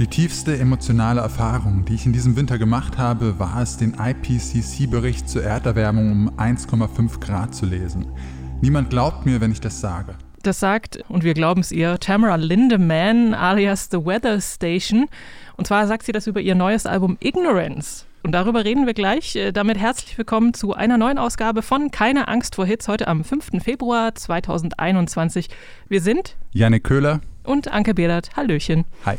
Die tiefste emotionale Erfahrung, die ich in diesem Winter gemacht habe, war es, den IPCC-Bericht zur Erderwärmung um 1,5 Grad zu lesen. Niemand glaubt mir, wenn ich das sage. Das sagt, und wir glauben es ihr, Tamara Lindemann alias The Weather Station. Und zwar sagt sie das über ihr neues Album Ignorance. Und darüber reden wir gleich. Äh, damit herzlich willkommen zu einer neuen Ausgabe von Keine Angst vor Hits heute am 5. Februar 2021. Wir sind Janik Köhler und Anke Behlert. Hallöchen. Hi.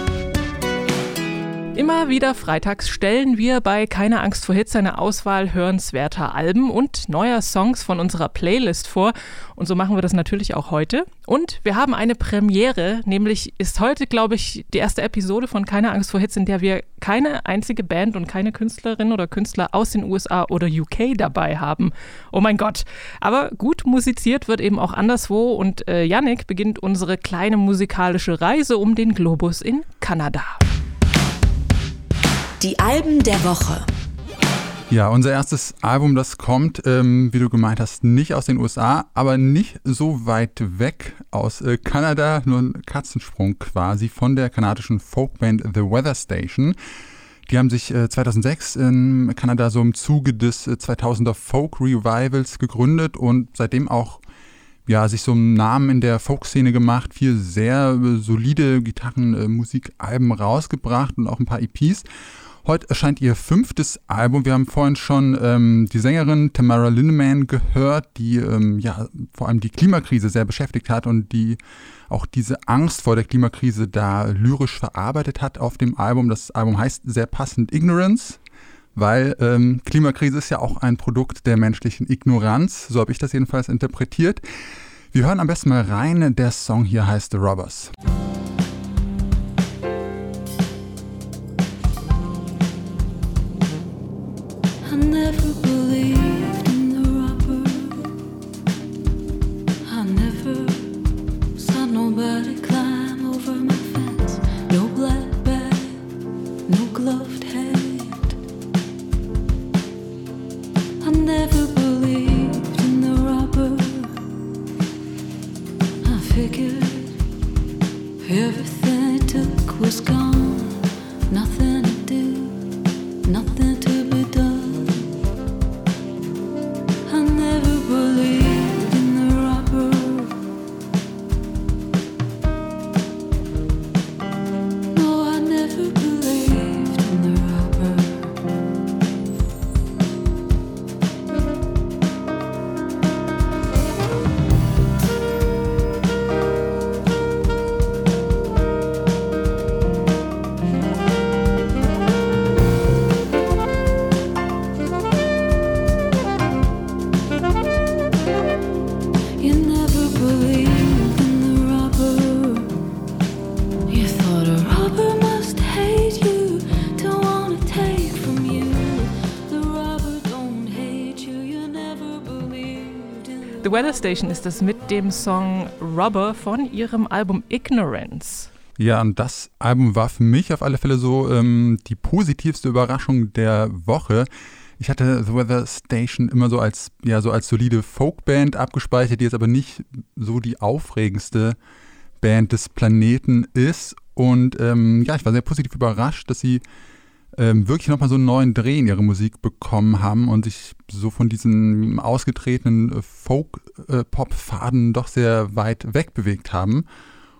Immer wieder freitags stellen wir bei Keine Angst vor Hits eine Auswahl hörenswerter Alben und neuer Songs von unserer Playlist vor. Und so machen wir das natürlich auch heute. Und wir haben eine Premiere, nämlich ist heute, glaube ich, die erste Episode von Keine Angst vor Hits, in der wir keine einzige Band und keine Künstlerin oder Künstler aus den USA oder UK dabei haben. Oh mein Gott. Aber gut musiziert wird eben auch anderswo und äh, Yannick beginnt unsere kleine musikalische Reise um den Globus in Kanada. Die Alben der Woche. Ja, unser erstes Album, das kommt, ähm, wie du gemeint hast, nicht aus den USA, aber nicht so weit weg aus äh, Kanada, nur ein Katzensprung quasi von der kanadischen Folkband The Weather Station. Die haben sich äh, 2006 in Kanada so im Zuge des äh, 2000er Folk Revivals gegründet und seitdem auch ja, sich so einen Namen in der Folkszene gemacht, vier sehr äh, solide Gitarrenmusikalben rausgebracht und auch ein paar EPs. Heute erscheint ihr fünftes Album. Wir haben vorhin schon ähm, die Sängerin Tamara Lindemann gehört, die ähm, ja vor allem die Klimakrise sehr beschäftigt hat und die auch diese Angst vor der Klimakrise da lyrisch verarbeitet hat auf dem Album. Das Album heißt sehr passend Ignorance, weil ähm, Klimakrise ist ja auch ein Produkt der menschlichen Ignoranz. So habe ich das jedenfalls interpretiert. Wir hören am besten mal rein. Der Song hier heißt The Robbers. The Weather Station ist das mit dem Song Rubber von ihrem Album Ignorance. Ja, und das Album war für mich auf alle Fälle so ähm, die positivste Überraschung der Woche. Ich hatte The Weather Station immer so als, ja, so als solide Folkband abgespeichert, die jetzt aber nicht so die aufregendste Band des Planeten ist. Und ähm, ja, ich war sehr positiv überrascht, dass sie ähm, wirklich nochmal so einen neuen Dreh in ihre Musik bekommen haben und sich so von diesen ausgetretenen äh, Folk-Pop-Faden äh, doch sehr weit weg bewegt haben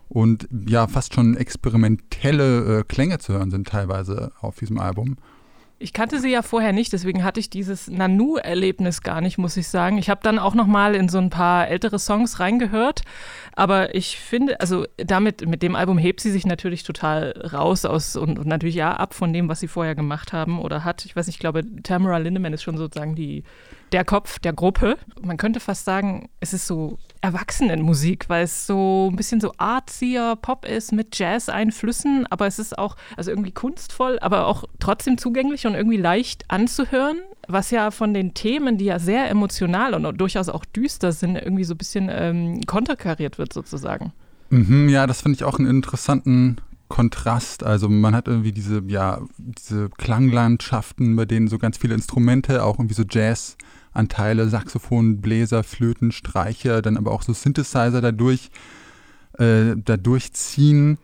und ja fast schon experimentelle äh, Klänge zu hören sind teilweise auf diesem Album. Ich kannte sie ja vorher nicht, deswegen hatte ich dieses Nanu-Erlebnis gar nicht, muss ich sagen. Ich habe dann auch noch mal in so ein paar ältere Songs reingehört, aber ich finde, also damit mit dem Album hebt sie sich natürlich total raus aus und, und natürlich ja ab von dem, was sie vorher gemacht haben oder hat. Ich weiß nicht, ich glaube, Tamara Lindemann ist schon sozusagen die der Kopf der Gruppe. Man könnte fast sagen, es ist so Erwachsenenmusik, weil es so ein bisschen so artsier Pop ist mit Jazz-Einflüssen, aber es ist auch also irgendwie kunstvoll, aber auch trotzdem zugänglich und irgendwie leicht anzuhören, was ja von den Themen, die ja sehr emotional und durchaus auch düster sind, irgendwie so ein bisschen ähm, konterkariert wird sozusagen. Mhm, ja, das finde ich auch einen interessanten Kontrast. Also man hat irgendwie diese, ja, diese Klanglandschaften, bei denen so ganz viele Instrumente, auch irgendwie so Jazz Anteile, Saxophon, Bläser, Flöten, Streicher, dann aber auch so Synthesizer dadurch, äh, dadurch ziehen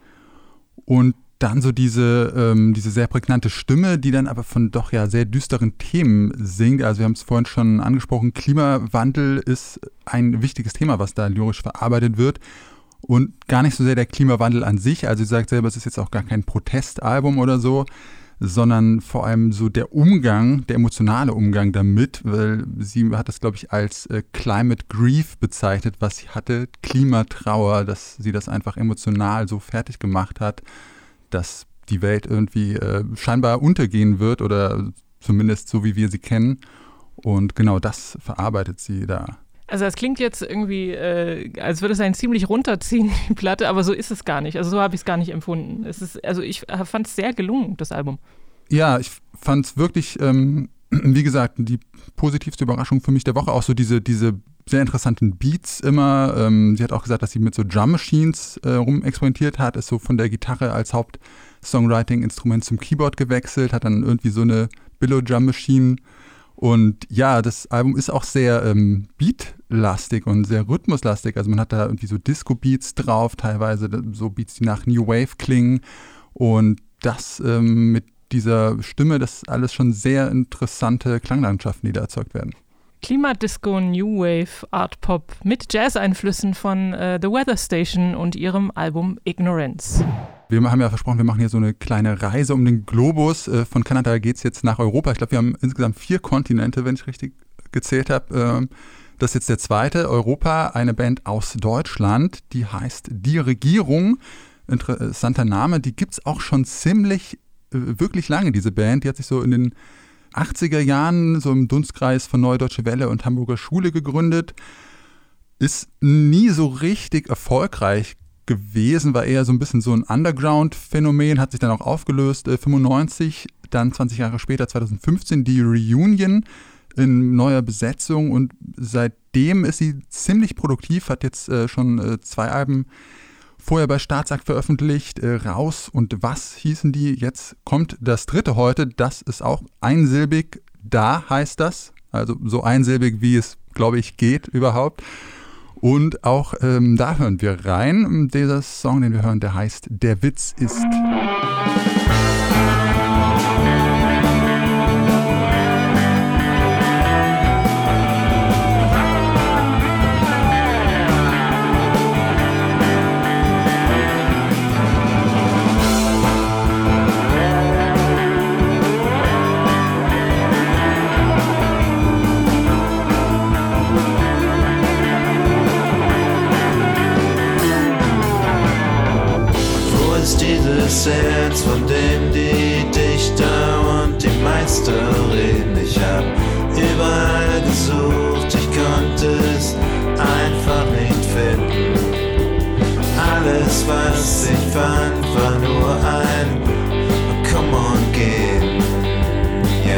und dann so diese, ähm, diese sehr prägnante Stimme, die dann aber von doch ja sehr düsteren Themen singt. Also wir haben es vorhin schon angesprochen, Klimawandel ist ein wichtiges Thema, was da lyrisch verarbeitet wird. Und gar nicht so sehr der Klimawandel an sich. Also sie sagt selber, es ist jetzt auch gar kein Protestalbum oder so, sondern vor allem so der Umgang, der emotionale Umgang damit, weil sie hat das, glaube ich, als äh, Climate Grief bezeichnet, was sie hatte, Klimatrauer, dass sie das einfach emotional so fertig gemacht hat, dass die Welt irgendwie äh, scheinbar untergehen wird oder zumindest so, wie wir sie kennen. Und genau das verarbeitet sie da. Also das klingt jetzt irgendwie, äh, als würde es einen ziemlich runterziehen, die Platte, aber so ist es gar nicht. Also so habe ich es gar nicht empfunden. Es ist, also ich fand es sehr gelungen, das Album. Ja, ich fand es wirklich, ähm, wie gesagt, die positivste Überraschung für mich der Woche. Auch so diese, diese sehr interessanten Beats immer. Ähm, sie hat auch gesagt, dass sie mit so Drum Machines äh, rumexperimentiert hat, ist so von der Gitarre als Haupt-Songwriting-Instrument zum Keyboard gewechselt, hat dann irgendwie so eine Billow-Drum Machine und ja, das Album ist auch sehr ähm, beatlastig und sehr rhythmuslastig. Also man hat da irgendwie so Disco-Beats drauf, teilweise so Beats, die nach New Wave klingen. Und das ähm, mit dieser Stimme, das alles schon sehr interessante Klanglandschaften, die da erzeugt werden. Klimadisco, New Wave, Art Pop mit Jazz-Einflüssen von äh, The Weather Station und ihrem Album Ignorance. Wir haben ja versprochen, wir machen hier so eine kleine Reise um den Globus. Äh, von Kanada geht es jetzt nach Europa. Ich glaube, wir haben insgesamt vier Kontinente, wenn ich richtig gezählt habe. Ähm, das ist jetzt der zweite. Europa, eine Band aus Deutschland, die heißt Die Regierung. Interessanter Name. Die gibt es auch schon ziemlich, äh, wirklich lange, diese Band. Die hat sich so in den 80er Jahren so im Dunstkreis von Neue Deutsche Welle und Hamburger Schule gegründet. Ist nie so richtig erfolgreich gewesen, war eher so ein bisschen so ein Underground-Phänomen, hat sich dann auch aufgelöst, äh, 95, dann 20 Jahre später, 2015, die Reunion in neuer Besetzung und seitdem ist sie ziemlich produktiv, hat jetzt äh, schon äh, zwei Alben vorher bei Staatsakt veröffentlicht, äh, Raus und Was hießen die, jetzt kommt das dritte heute, das ist auch einsilbig, da heißt das, also so einsilbig, wie es, glaube ich, geht überhaupt. Und auch ähm, da hören wir rein. Dieser Song, den wir hören, der heißt Der Witz ist. Meister reden. Ich hab überall gesucht, ich konnte es einfach nicht finden. Alles, was ich fand, war nur ein Come on, gehen. Yeah.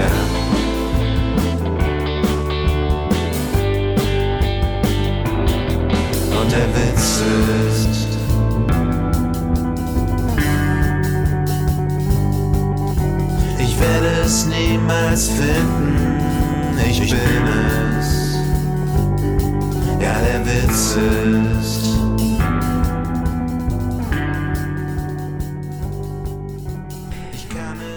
Und der Witz ist, es niemals finden. Ich bin es. Ja, der Witz ist.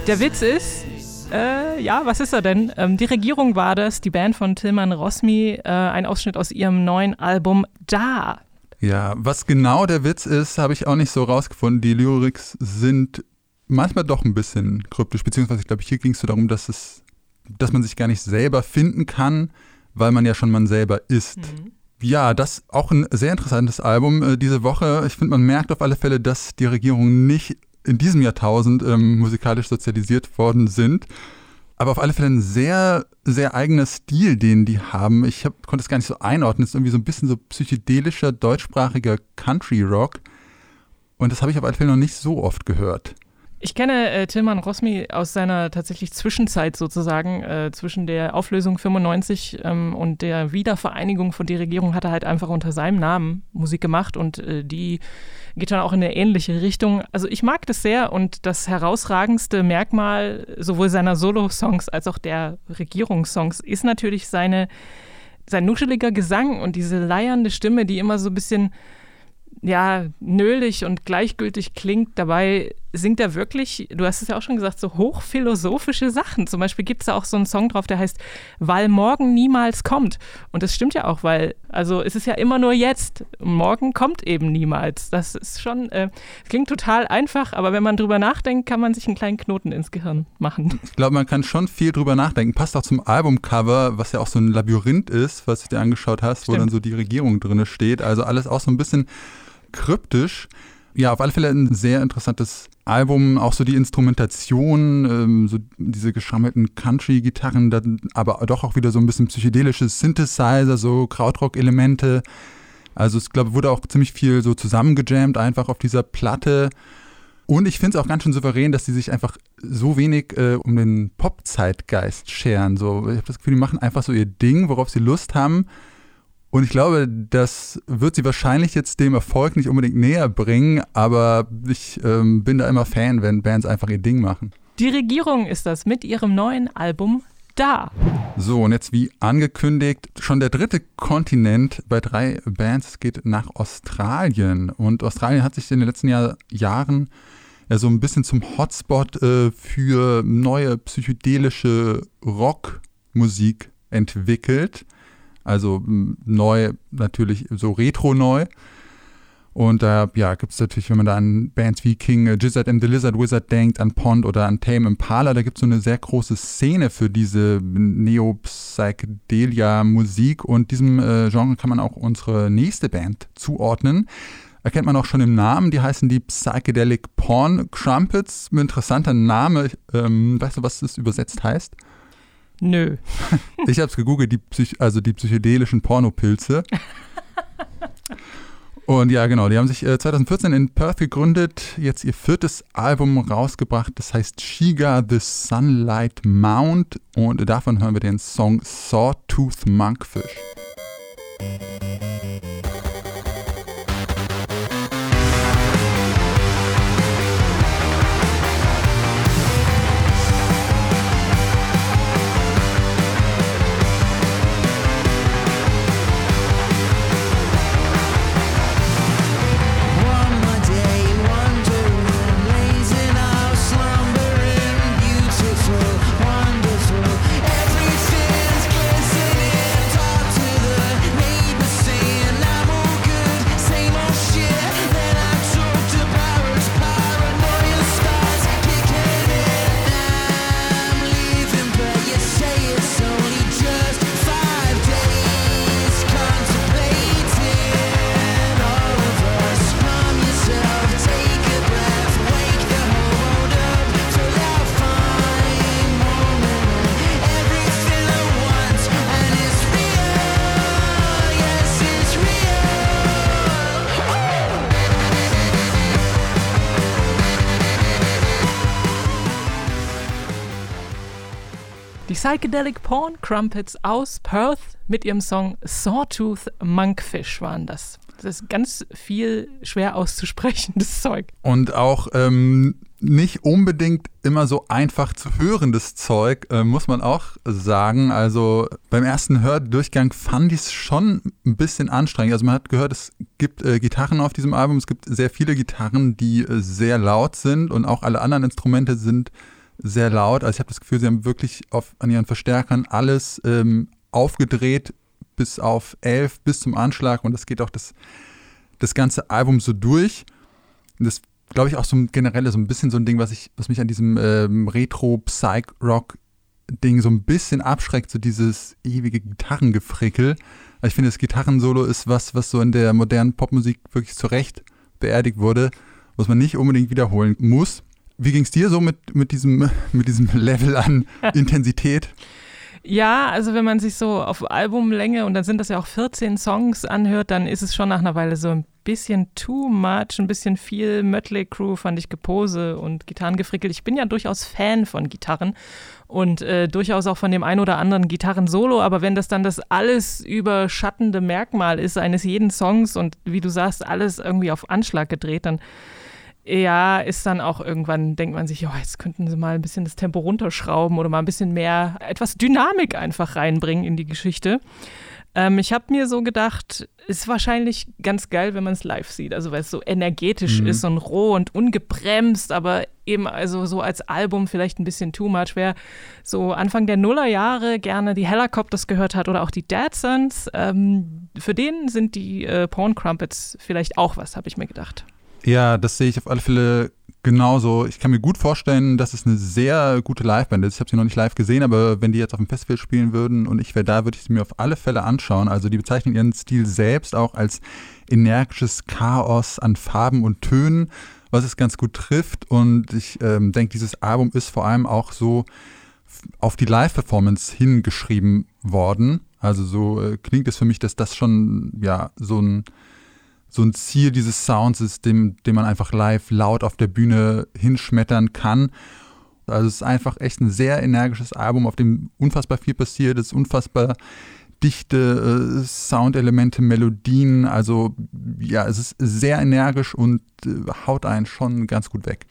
Der Witz ist, äh, ja, was ist er denn? Ähm, die Regierung war das, die Band von Tilman Rosmi, äh, ein Ausschnitt aus ihrem neuen Album Da. Ja, was genau der Witz ist, habe ich auch nicht so rausgefunden. Die Lyrics sind manchmal doch ein bisschen kryptisch, beziehungsweise ich glaube, hier ging es so darum, dass es, dass man sich gar nicht selber finden kann, weil man ja schon man selber ist. Mhm. Ja, das auch ein sehr interessantes Album äh, diese Woche. Ich finde, man merkt auf alle Fälle, dass die Regierungen nicht in diesem Jahrtausend ähm, musikalisch sozialisiert worden sind. Aber auf alle Fälle ein sehr, sehr eigener Stil, den die haben. Ich hab, konnte es gar nicht so einordnen. Es ist irgendwie so ein bisschen so psychedelischer, deutschsprachiger Country-Rock. Und das habe ich auf alle Fälle noch nicht so oft gehört. Ich kenne äh, Tilman Rosmi aus seiner tatsächlich Zwischenzeit sozusagen, äh, zwischen der Auflösung 95 ähm, und der Wiedervereinigung von der Regierung hat er halt einfach unter seinem Namen Musik gemacht und äh, die geht dann auch in eine ähnliche Richtung. Also ich mag das sehr und das herausragendste Merkmal sowohl seiner Solo-Songs als auch der Regierungssongs ist natürlich seine, sein nuscheliger Gesang und diese leiernde Stimme, die immer so ein bisschen ja, nölig und gleichgültig klingt. Dabei singt er wirklich, du hast es ja auch schon gesagt, so hochphilosophische Sachen. Zum Beispiel gibt es da auch so einen Song drauf, der heißt Weil morgen niemals kommt. Und das stimmt ja auch, weil, also es ist ja immer nur jetzt. Morgen kommt eben niemals. Das ist schon, äh, klingt total einfach, aber wenn man drüber nachdenkt, kann man sich einen kleinen Knoten ins Gehirn machen. Ich glaube, man kann schon viel drüber nachdenken. Passt auch zum Albumcover, was ja auch so ein Labyrinth ist, was du dir angeschaut hast, Stimmt. wo dann so die Regierung drin steht. Also alles auch so ein bisschen kryptisch. Ja, auf alle Fälle ein sehr interessantes Album, auch so die Instrumentation, ähm, so diese geschrammelten Country-Gitarren, aber doch auch wieder so ein bisschen psychedelische Synthesizer, so Krautrock-Elemente. Also ich glaube, wurde auch ziemlich viel so zusammengejammt einfach auf dieser Platte. Und ich finde es auch ganz schön souverän, dass die sich einfach so wenig äh, um den Pop-Zeitgeist scheren. So, ich habe das Gefühl, die machen einfach so ihr Ding, worauf sie Lust haben. Und ich glaube, das wird sie wahrscheinlich jetzt dem Erfolg nicht unbedingt näher bringen, aber ich ähm, bin da immer Fan, wenn Bands einfach ihr Ding machen. Die Regierung ist das mit ihrem neuen Album da. So, und jetzt wie angekündigt, schon der dritte Kontinent bei drei Bands Es geht nach Australien. Und Australien hat sich in den letzten Jahr, Jahren ja so ein bisschen zum Hotspot äh, für neue psychedelische Rockmusik entwickelt. Also neu, natürlich so retro-neu. Und da ja, gibt es natürlich, wenn man da an Bands wie King äh, Gizzard and the Lizard Wizard denkt, an Pond oder an Tame Impala, da gibt es so eine sehr große Szene für diese Neo-Psychedelia-Musik und diesem äh, Genre kann man auch unsere nächste Band zuordnen. Erkennt man auch schon im Namen, die heißen die Psychedelic Porn Crumpets. Ein interessanter Name. Ähm, weißt du, was das übersetzt heißt? Nö. Ich habe es gegoogelt, die Psych also die psychedelischen Pornopilze. Und ja, genau, die haben sich äh, 2014 in Perth gegründet, jetzt ihr viertes Album rausgebracht, das heißt Shiga the Sunlight Mount und davon hören wir den Song Sawtooth Monkfish. Psychedelic Porn Crumpets aus Perth mit ihrem Song Sawtooth Monkfish waren das. Das ist ganz viel schwer auszusprechendes Zeug. Und auch ähm, nicht unbedingt immer so einfach zu hörendes Zeug, äh, muss man auch sagen. Also beim ersten Hördurchgang fand ich es schon ein bisschen anstrengend. Also man hat gehört, es gibt äh, Gitarren auf diesem Album, es gibt sehr viele Gitarren, die äh, sehr laut sind und auch alle anderen Instrumente sind sehr laut. Also ich habe das Gefühl, sie haben wirklich auf, an ihren Verstärkern alles ähm, aufgedreht bis auf 11, bis zum Anschlag und das geht auch das, das ganze Album so durch. Und das glaube ich auch so generell so ein bisschen so ein Ding, was ich, was mich an diesem ähm, Retro-Psych-Rock-Ding so ein bisschen abschreckt, so dieses ewige Gitarrengefrickel. Also ich finde, das Gitarrensolo ist was, was so in der modernen Popmusik wirklich zurecht beerdigt wurde, was man nicht unbedingt wiederholen muss. Wie ging es dir so mit, mit, diesem, mit diesem Level an Intensität? Ja, also wenn man sich so auf Albumlänge und dann sind das ja auch 14 Songs anhört, dann ist es schon nach einer Weile so ein bisschen too much, ein bisschen viel Mötley Crew fand ich Gepose und Gitarrengefrickel. Ich bin ja durchaus Fan von Gitarren und äh, durchaus auch von dem ein oder anderen Gitarrensolo, aber wenn das dann das alles überschattende Merkmal ist eines jeden Songs und wie du sagst, alles irgendwie auf Anschlag gedreht, dann ja, ist dann auch irgendwann, denkt man sich, oh, jetzt könnten sie mal ein bisschen das Tempo runterschrauben oder mal ein bisschen mehr, etwas Dynamik einfach reinbringen in die Geschichte. Ähm, ich habe mir so gedacht, ist wahrscheinlich ganz geil, wenn man es live sieht. Also weil es so energetisch Mhm. ist und roh und ungebremst, aber eben also so als Album vielleicht ein bisschen too much. Wer so Anfang der Nullerjahre gerne die Helicopters gehört hat oder auch die Dad Sons, ähm, für den sind die äh, Porn Crumpets vielleicht auch was, habe ich mir gedacht. Ja, das sehe ich auf alle Fälle genauso. Ich kann mir gut vorstellen, dass es eine sehr gute Liveband ist. Ich habe sie noch nicht live gesehen, aber wenn die jetzt auf dem Festival spielen würden und ich wäre da, würde ich sie mir auf alle Fälle anschauen. Also die bezeichnen ihren Stil selbst auch als energisches Chaos an Farben und Tönen, was es ganz gut trifft. Und ich ähm, denke, dieses Album ist vor allem auch so auf die Live-Performance hingeschrieben worden. Also so äh, klingt es für mich, dass das schon ja so ein so ein Ziel dieses Sounds ist, dem, dem man einfach live laut auf der Bühne hinschmettern kann. Also es ist einfach echt ein sehr energisches Album, auf dem unfassbar viel passiert, ist unfassbar dichte äh, Soundelemente, Melodien, also ja, es ist sehr energisch und äh, haut einen schon ganz gut weg.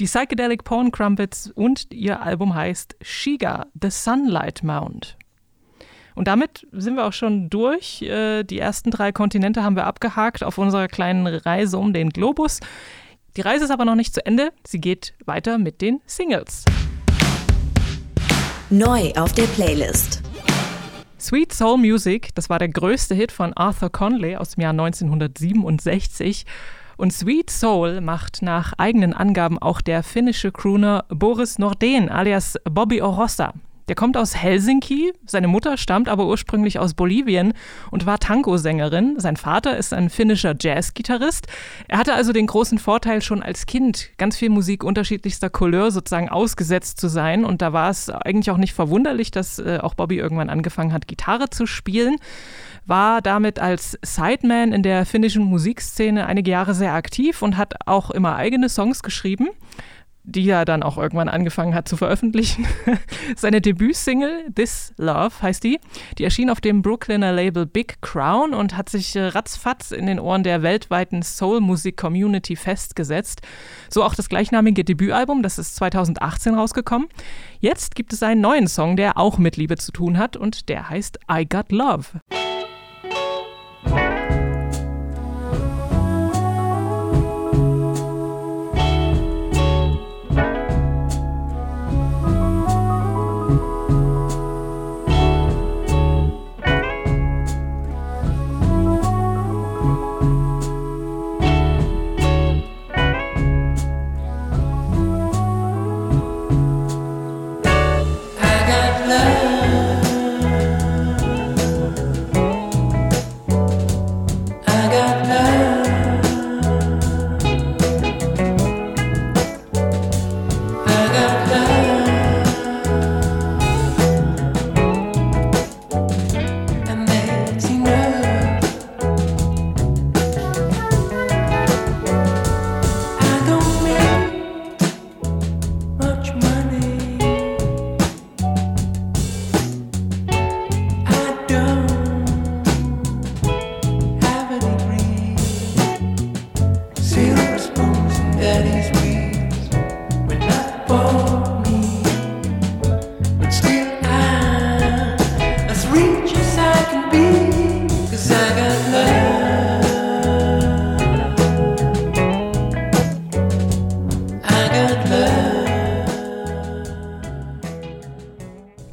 Die Psychedelic Porn Crumpets und ihr Album heißt Shiga, The Sunlight Mount. Und damit sind wir auch schon durch. Äh, Die ersten drei Kontinente haben wir abgehakt auf unserer kleinen Reise um den Globus. Die Reise ist aber noch nicht zu Ende. Sie geht weiter mit den Singles. Neu auf der Playlist. Sweet Soul Music, das war der größte Hit von Arthur Conley aus dem Jahr 1967. Und Sweet Soul macht nach eigenen Angaben auch der finnische Crooner Boris Nordén alias Bobby Orossa. Der kommt aus Helsinki, seine Mutter stammt aber ursprünglich aus Bolivien und war Tango-Sängerin. Sein Vater ist ein finnischer Jazzgitarrist. Er hatte also den großen Vorteil, schon als Kind ganz viel Musik unterschiedlichster Couleur sozusagen ausgesetzt zu sein. Und da war es eigentlich auch nicht verwunderlich, dass äh, auch Bobby irgendwann angefangen hat, Gitarre zu spielen war damit als Sideman in der finnischen Musikszene einige Jahre sehr aktiv und hat auch immer eigene Songs geschrieben, die er dann auch irgendwann angefangen hat zu veröffentlichen. Seine Debütsingle This Love heißt die. Die erschien auf dem Brooklyner Label Big Crown und hat sich äh, ratzfatz in den Ohren der weltweiten Soul-Musik-Community festgesetzt. So auch das gleichnamige Debütalbum, das ist 2018 rausgekommen. Jetzt gibt es einen neuen Song, der auch mit Liebe zu tun hat und der heißt I Got Love.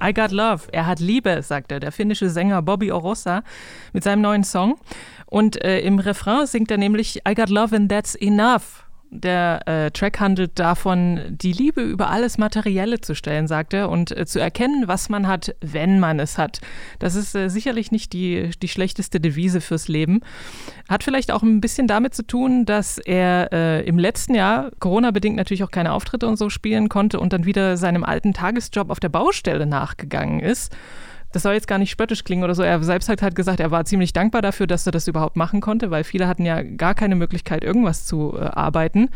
I Got Love. Er hat Liebe, sagt er, der finnische Sänger Bobby Orossa mit seinem neuen Song. Und äh, im Refrain singt er nämlich I Got Love and That's Enough. Der äh, Track handelt davon, die Liebe über alles Materielle zu stellen, sagt er, und äh, zu erkennen, was man hat, wenn man es hat. Das ist äh, sicherlich nicht die, die schlechteste Devise fürs Leben. Hat vielleicht auch ein bisschen damit zu tun, dass er äh, im letzten Jahr, Corona-bedingt natürlich auch keine Auftritte und so spielen konnte und dann wieder seinem alten Tagesjob auf der Baustelle nachgegangen ist. Das soll jetzt gar nicht spöttisch klingen oder so. Er selbst hat halt gesagt, er war ziemlich dankbar dafür, dass er das überhaupt machen konnte, weil viele hatten ja gar keine Möglichkeit, irgendwas zu äh, arbeiten.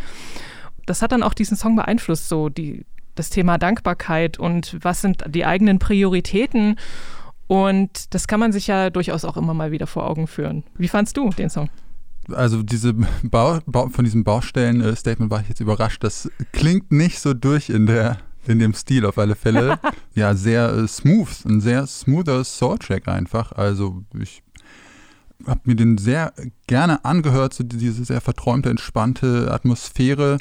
Das hat dann auch diesen Song beeinflusst, so die, das Thema Dankbarkeit und was sind die eigenen Prioritäten. Und das kann man sich ja durchaus auch immer mal wieder vor Augen führen. Wie fandst du den Song? Also diese Bau, Bau, von diesem Baustellen-Statement war ich jetzt überrascht. Das klingt nicht so durch in der in dem Stil auf alle Fälle. ja, sehr äh, smooth, ein sehr smoother Soul-Track einfach. Also ich habe mir den sehr gerne angehört, so diese sehr verträumte, entspannte Atmosphäre.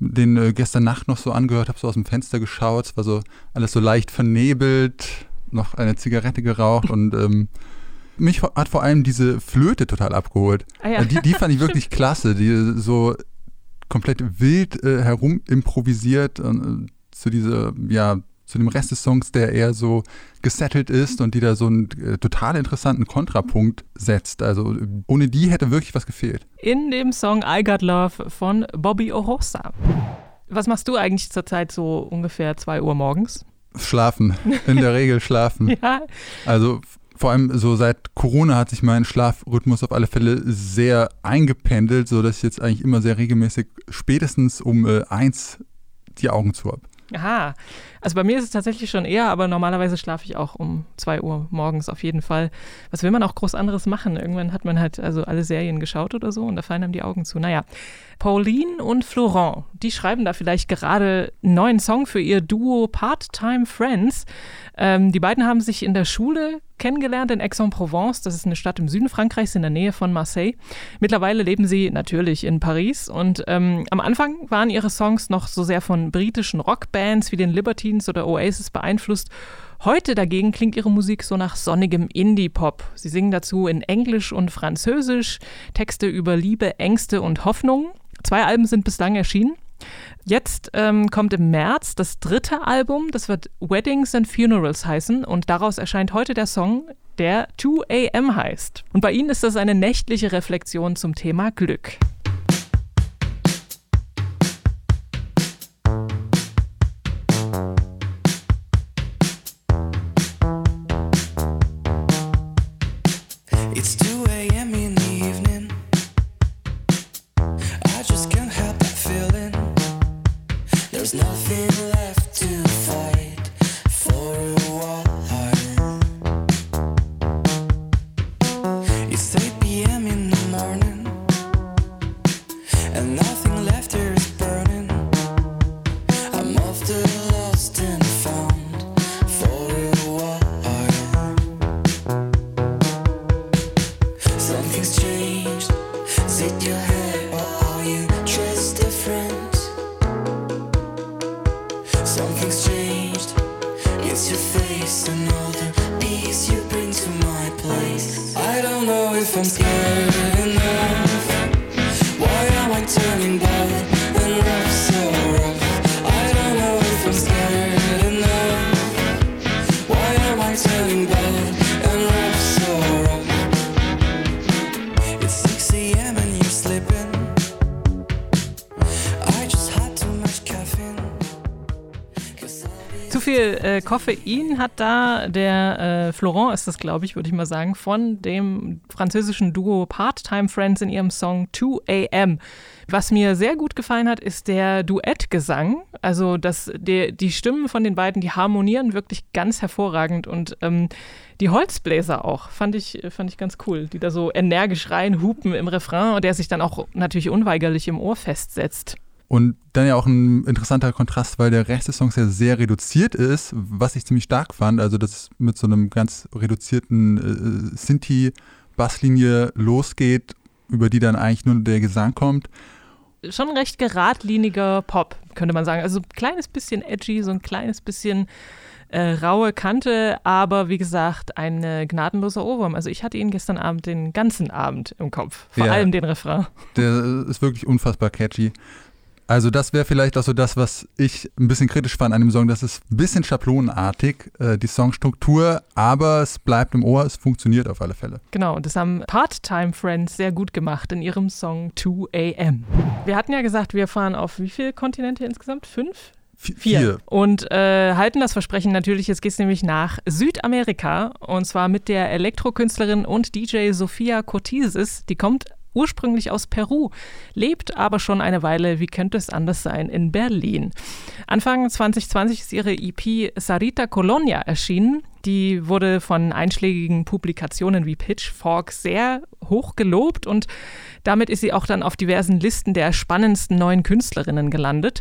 Den äh, gestern Nacht noch so angehört, habe so aus dem Fenster geschaut, es war so alles so leicht vernebelt, noch eine Zigarette geraucht und ähm, mich hat vor allem diese Flöte total abgeholt. Ah ja. Die, die fand ich wirklich klasse, die so komplett wild äh, herum improvisiert äh, zu dieser, ja, zu dem Rest des Songs, der eher so gesettelt ist und die da so einen äh, total interessanten Kontrapunkt setzt. Also ohne die hätte wirklich was gefehlt. In dem Song I Got Love von Bobby Orosa. Was machst du eigentlich zurzeit so ungefähr 2 Uhr morgens? Schlafen, in der Regel schlafen. Ja, Also vor allem so seit Corona hat sich mein Schlafrhythmus auf alle Fälle sehr eingependelt, sodass ich jetzt eigentlich immer sehr regelmäßig spätestens um äh, eins die Augen zu habe. Aha. Also bei mir ist es tatsächlich schon eher, aber normalerweise schlafe ich auch um 2 Uhr morgens auf jeden Fall. Was will man auch groß anderes machen? Irgendwann hat man halt also alle Serien geschaut oder so und da fallen einem die Augen zu. Naja, Pauline und Florent, die schreiben da vielleicht gerade einen neuen Song für ihr Duo Part-Time Friends. Ähm, die beiden haben sich in der Schule kennengelernt in Aix-en-Provence. Das ist eine Stadt im Süden Frankreichs in der Nähe von Marseille. Mittlerweile leben sie natürlich in Paris und ähm, am Anfang waren ihre Songs noch so sehr von britischen Rockbands wie den Libertines oder Oasis beeinflusst. Heute dagegen klingt ihre Musik so nach sonnigem Indie-Pop. Sie singen dazu in Englisch und Französisch Texte über Liebe, Ängste und Hoffnung. Zwei Alben sind bislang erschienen. Jetzt ähm, kommt im März das dritte Album, das wird Weddings and Funerals heißen und daraus erscheint heute der Song, der 2 AM heißt. Und bei ihnen ist das eine nächtliche Reflexion zum Thema Glück. nothing's changed. Said you äh, Koffein hat da der äh, Florent, ist das glaube ich, würde ich mal sagen, von dem französischen Duo Part-Time Friends in ihrem Song 2 AM. Was mir sehr gut gefallen hat, ist der Duettgesang. Also das, der, die Stimmen von den beiden, die harmonieren wirklich ganz hervorragend und ähm, die Holzbläser auch, fand ich, fand ich ganz cool, die da so energisch reinhupen im Refrain und der sich dann auch natürlich unweigerlich im Ohr festsetzt. Und dann ja auch ein interessanter Kontrast, weil der Rest des Songs ja sehr reduziert ist, was ich ziemlich stark fand. Also, dass es mit so einem ganz reduzierten äh, Sinti-Basslinie losgeht, über die dann eigentlich nur der Gesang kommt. schon recht geradliniger Pop, könnte man sagen. Also ein kleines bisschen edgy, so ein kleines bisschen äh, raue Kante, aber wie gesagt, ein äh, gnadenloser Ohrwurm. Also ich hatte ihn gestern Abend den ganzen Abend im Kopf, vor Ja. allem den Refrain. Der ist wirklich unfassbar catchy. Also das wäre vielleicht auch so das, was ich ein bisschen kritisch fand an dem Song. Das ist ein bisschen schablonenartig, äh, die Songstruktur, aber es bleibt im Ohr, es funktioniert auf alle Fälle. Genau, und das haben Part-Time Friends sehr gut gemacht in ihrem Song 2 AM. Wir hatten ja gesagt, wir fahren auf wie viele Kontinente insgesamt? Fünf? Vi- Vier. Und äh, halten das Versprechen natürlich. Jetzt geht es nämlich nach Südamerika und zwar mit der Elektrokünstlerin und DJ Sofia Cortizes. Die kommt ursprünglich aus Peru, lebt aber schon eine Weile, wie könnte es anders sein, in Berlin. Anfang 2020 ist ihre EP Sarita Colonia erschienen. Die wurde von einschlägigen Publikationen wie Pitchfork sehr hoch gelobt und damit ist sie auch dann auf diversen Listen der spannendsten neuen Künstlerinnen gelandet.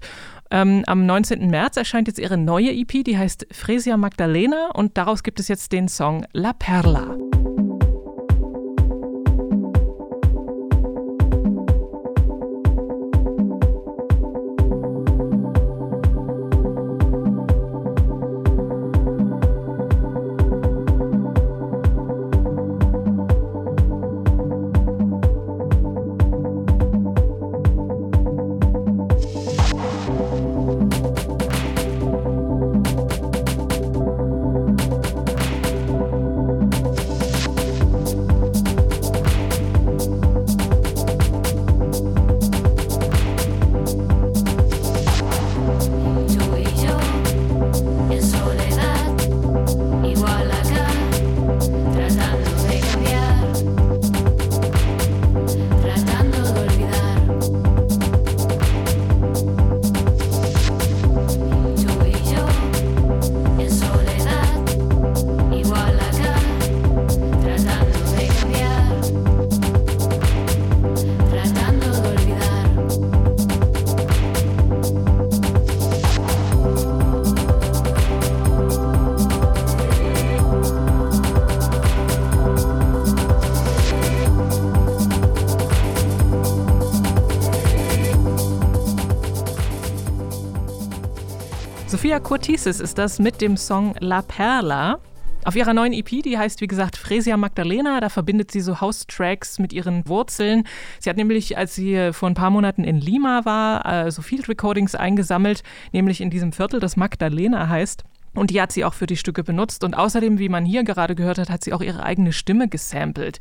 Ähm, am 19. März erscheint jetzt ihre neue EP, die heißt Fresia Magdalena und daraus gibt es jetzt den Song La Perla. Sophia Cortises ist das mit dem Song La Perla. Auf ihrer neuen EP, die heißt wie gesagt Fresia Magdalena, da verbindet sie so House-Tracks mit ihren Wurzeln. Sie hat nämlich, als sie vor ein paar Monaten in Lima war, äh, so Field Recordings eingesammelt, nämlich in diesem Viertel, das Magdalena heißt. Und die hat sie auch für die Stücke benutzt. Und außerdem, wie man hier gerade gehört hat, hat sie auch ihre eigene Stimme gesampelt.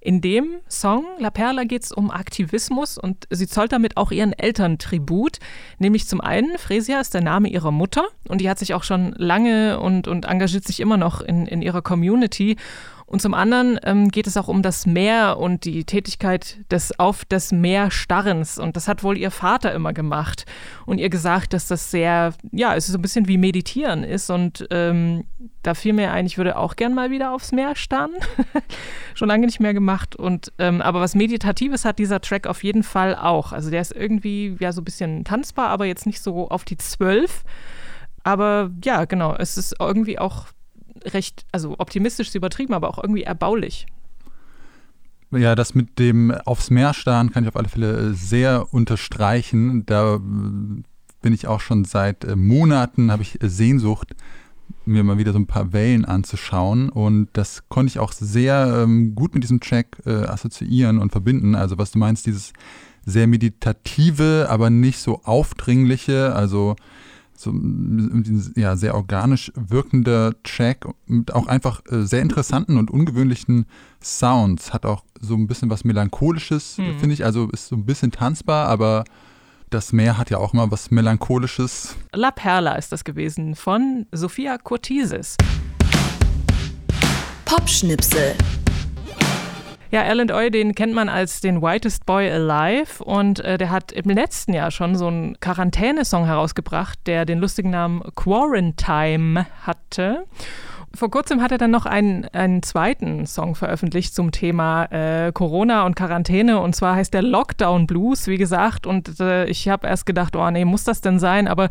In dem Song La Perla geht es um Aktivismus und sie zollt damit auch ihren Eltern Tribut. Nämlich zum einen, Fresia ist der Name ihrer Mutter und die hat sich auch schon lange und, und engagiert sich immer noch in, in ihrer Community. Und zum anderen ähm, geht es auch um das Meer und die Tätigkeit des auf das Meer Starrens. Und das hat wohl ihr Vater immer gemacht und ihr gesagt, dass das sehr, ja, es ist so ein bisschen wie Meditieren ist. Und ähm, da fiel mir ein, ich würde auch gern mal wieder aufs Meer starren. Schon lange nicht mehr gemacht. Und ähm, aber was Meditatives hat dieser Track auf jeden Fall auch. Also der ist irgendwie ja so ein bisschen tanzbar, aber jetzt nicht so auf die Zwölf. Aber ja, genau, es ist irgendwie auch recht, also optimistisch ist übertrieben, aber auch irgendwie erbaulich. Ja, das mit dem aufs Meer starren kann ich auf alle Fälle äh, sehr unterstreichen. Da äh, bin ich auch schon seit äh, Monaten, habe ich Sehnsucht, mir mal wieder so ein paar Wellen anzuschauen. Und das konnte ich auch sehr ähm, gut mit diesem Track äh, assoziieren und verbinden. Also was du meinst, dieses sehr meditative, aber nicht so aufdringliche, also so ein ja, sehr organisch wirkender Track mit auch einfach äh, sehr interessanten und ungewöhnlichen Sounds. Hat auch so ein bisschen was Melancholisches, Mhm. finde ich. Also ist so ein bisschen tanzbar, aber das Meer hat ja auch mal was Melancholisches. La Perla ist das gewesen von Sophia Cortises. Popschnipsel. Ja, Alan Oy, den kennt man als den Whitest Boy Alive und äh, der hat im letzten Jahr schon so einen Quarantäne-Song herausgebracht, der den lustigen Namen Quarantine hatte. Vor kurzem hat er dann noch einen, einen zweiten Song veröffentlicht zum Thema äh, Corona und Quarantäne und zwar heißt der Lockdown Blues, wie gesagt. Und äh, ich habe erst gedacht, oh nee, muss das denn sein? Aber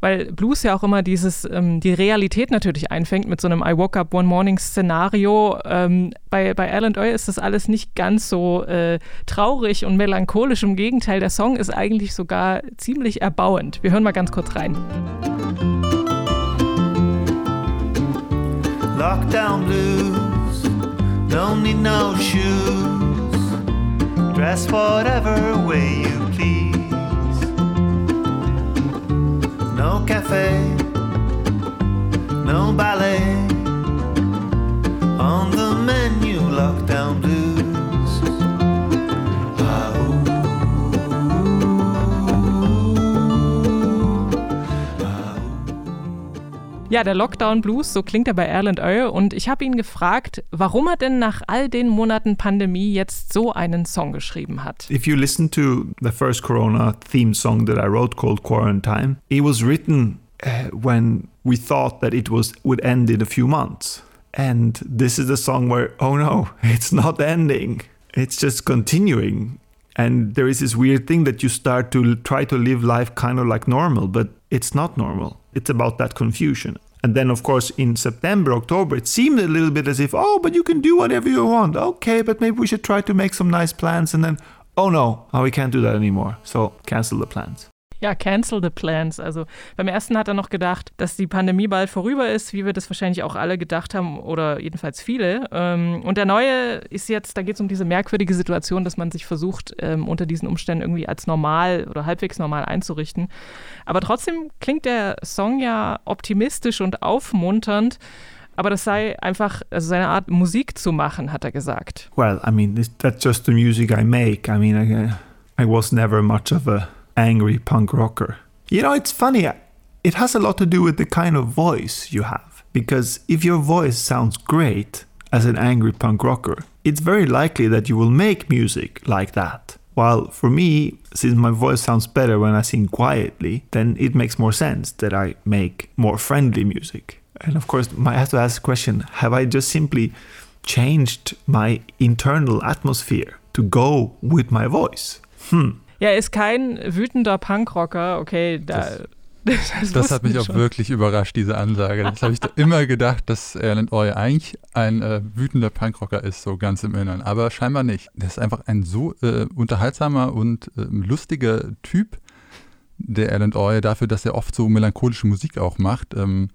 weil Blues ja auch immer dieses, ähm, die Realität natürlich einfängt mit so einem I Woke Up One Morning Szenario. Ähm, bei, bei Alan Oy ist das alles nicht ganz so äh, traurig und melancholisch. Im Gegenteil, der Song ist eigentlich sogar ziemlich erbauend. Wir hören mal ganz kurz rein. Lockdown blues, don't need no shoes. Dress whatever way you please. No cafe, no ballet. On the menu, lockdown blues. Ja, der Lockdown Blues, so klingt er bei Erland Oe. Und ich habe ihn gefragt, warum er denn nach all den Monaten Pandemie jetzt so einen Song geschrieben hat. If you listen to the first Corona theme song that I wrote called Quarantine, it was written uh, when we thought that it was would end in a few months. And this is the song where oh no, it's not ending. It's just continuing. And there is this weird thing that you start to try to live life kind of like normal, but it's not normal. It's about that confusion. And then, of course, in September, October, it seemed a little bit as if, oh, but you can do whatever you want. Okay, but maybe we should try to make some nice plans. And then, oh no, oh, we can't do that anymore. So cancel the plans. Ja, cancel the plans. Also beim ersten hat er noch gedacht, dass die Pandemie bald vorüber ist, wie wir das wahrscheinlich auch alle gedacht haben oder jedenfalls viele. Ähm, Und der neue ist jetzt, da geht es um diese merkwürdige Situation, dass man sich versucht, ähm, unter diesen Umständen irgendwie als normal oder halbwegs normal einzurichten. Aber trotzdem klingt der Song ja optimistisch und aufmunternd. Aber das sei einfach also seine Art, Musik zu machen, hat er gesagt. Well, I mean, that's just the music I make. I mean, I, I was never much of a angry punk rocker. You know, it's funny. It has a lot to do with the kind of voice you have. Because if your voice sounds great as an angry punk rocker, it's very likely that you will make music like that. While for me, since my voice sounds better when I sing quietly, then it makes more sense that I make more friendly music. And of course, I have to ask the question have I just simply changed my internal atmosphere to go with my voice? Hmm. Ja, er ist kein wütender Punkrocker. Okay, da. Das, Das hat wussten mich auch schon. wirklich überrascht, diese Ansage. Das habe ich doch immer gedacht, dass Erland Oy eigentlich ein äh, wütender Punkrocker ist, so ganz im Innern. Aber scheinbar nicht. Der ist einfach ein so äh, unterhaltsamer und äh, lustiger Typ, der Erland Oy, dafür, dass er oft so melancholische Musik auch macht. Ähm,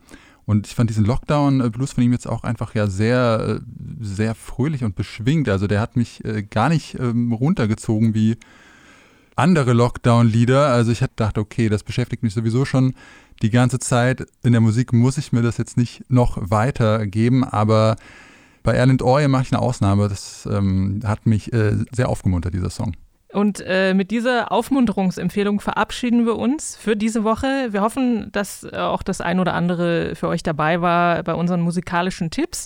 und ich fand diesen Lockdown-Blues von ihm jetzt auch einfach ja sehr, äh, sehr fröhlich und beschwingt. Also der hat mich äh, gar nicht ähm, runtergezogen wie andere Lockdown-Lieder. Also ich dachte, okay, das beschäftigt mich sowieso schon die ganze Zeit. In der Musik muss ich mir das jetzt nicht noch weitergeben, aber bei Erland Oy mache ich eine Ausnahme. Das ähm, hat mich äh, sehr aufgemuntert, dieser Song. Und äh, mit dieser Aufmunterungsempfehlung verabschieden wir uns für diese Woche. Wir hoffen, dass äh, auch das ein oder andere für euch dabei war bei unseren musikalischen Tipps.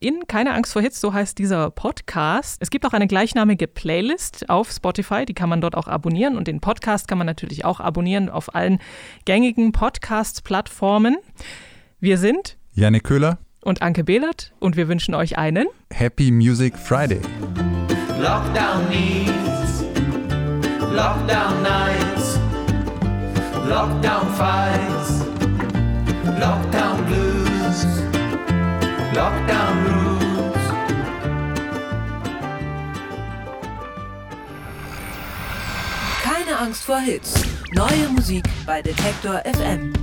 In Keine Angst vor Hits, so heißt dieser Podcast. Es gibt auch eine gleichnamige Playlist auf Spotify, die kann man dort auch abonnieren. Und den Podcast kann man natürlich auch abonnieren auf allen gängigen Podcast-Plattformen. Wir sind Janik Köhler, und Anke Behlert und wir wünschen euch einen Happy Music Friday. Lockdown needs, lockdown nights, lockdown fights, lockdown blues, lockdown rules. Keine Angst vor Hits. Neue Musik bei Detektor FM.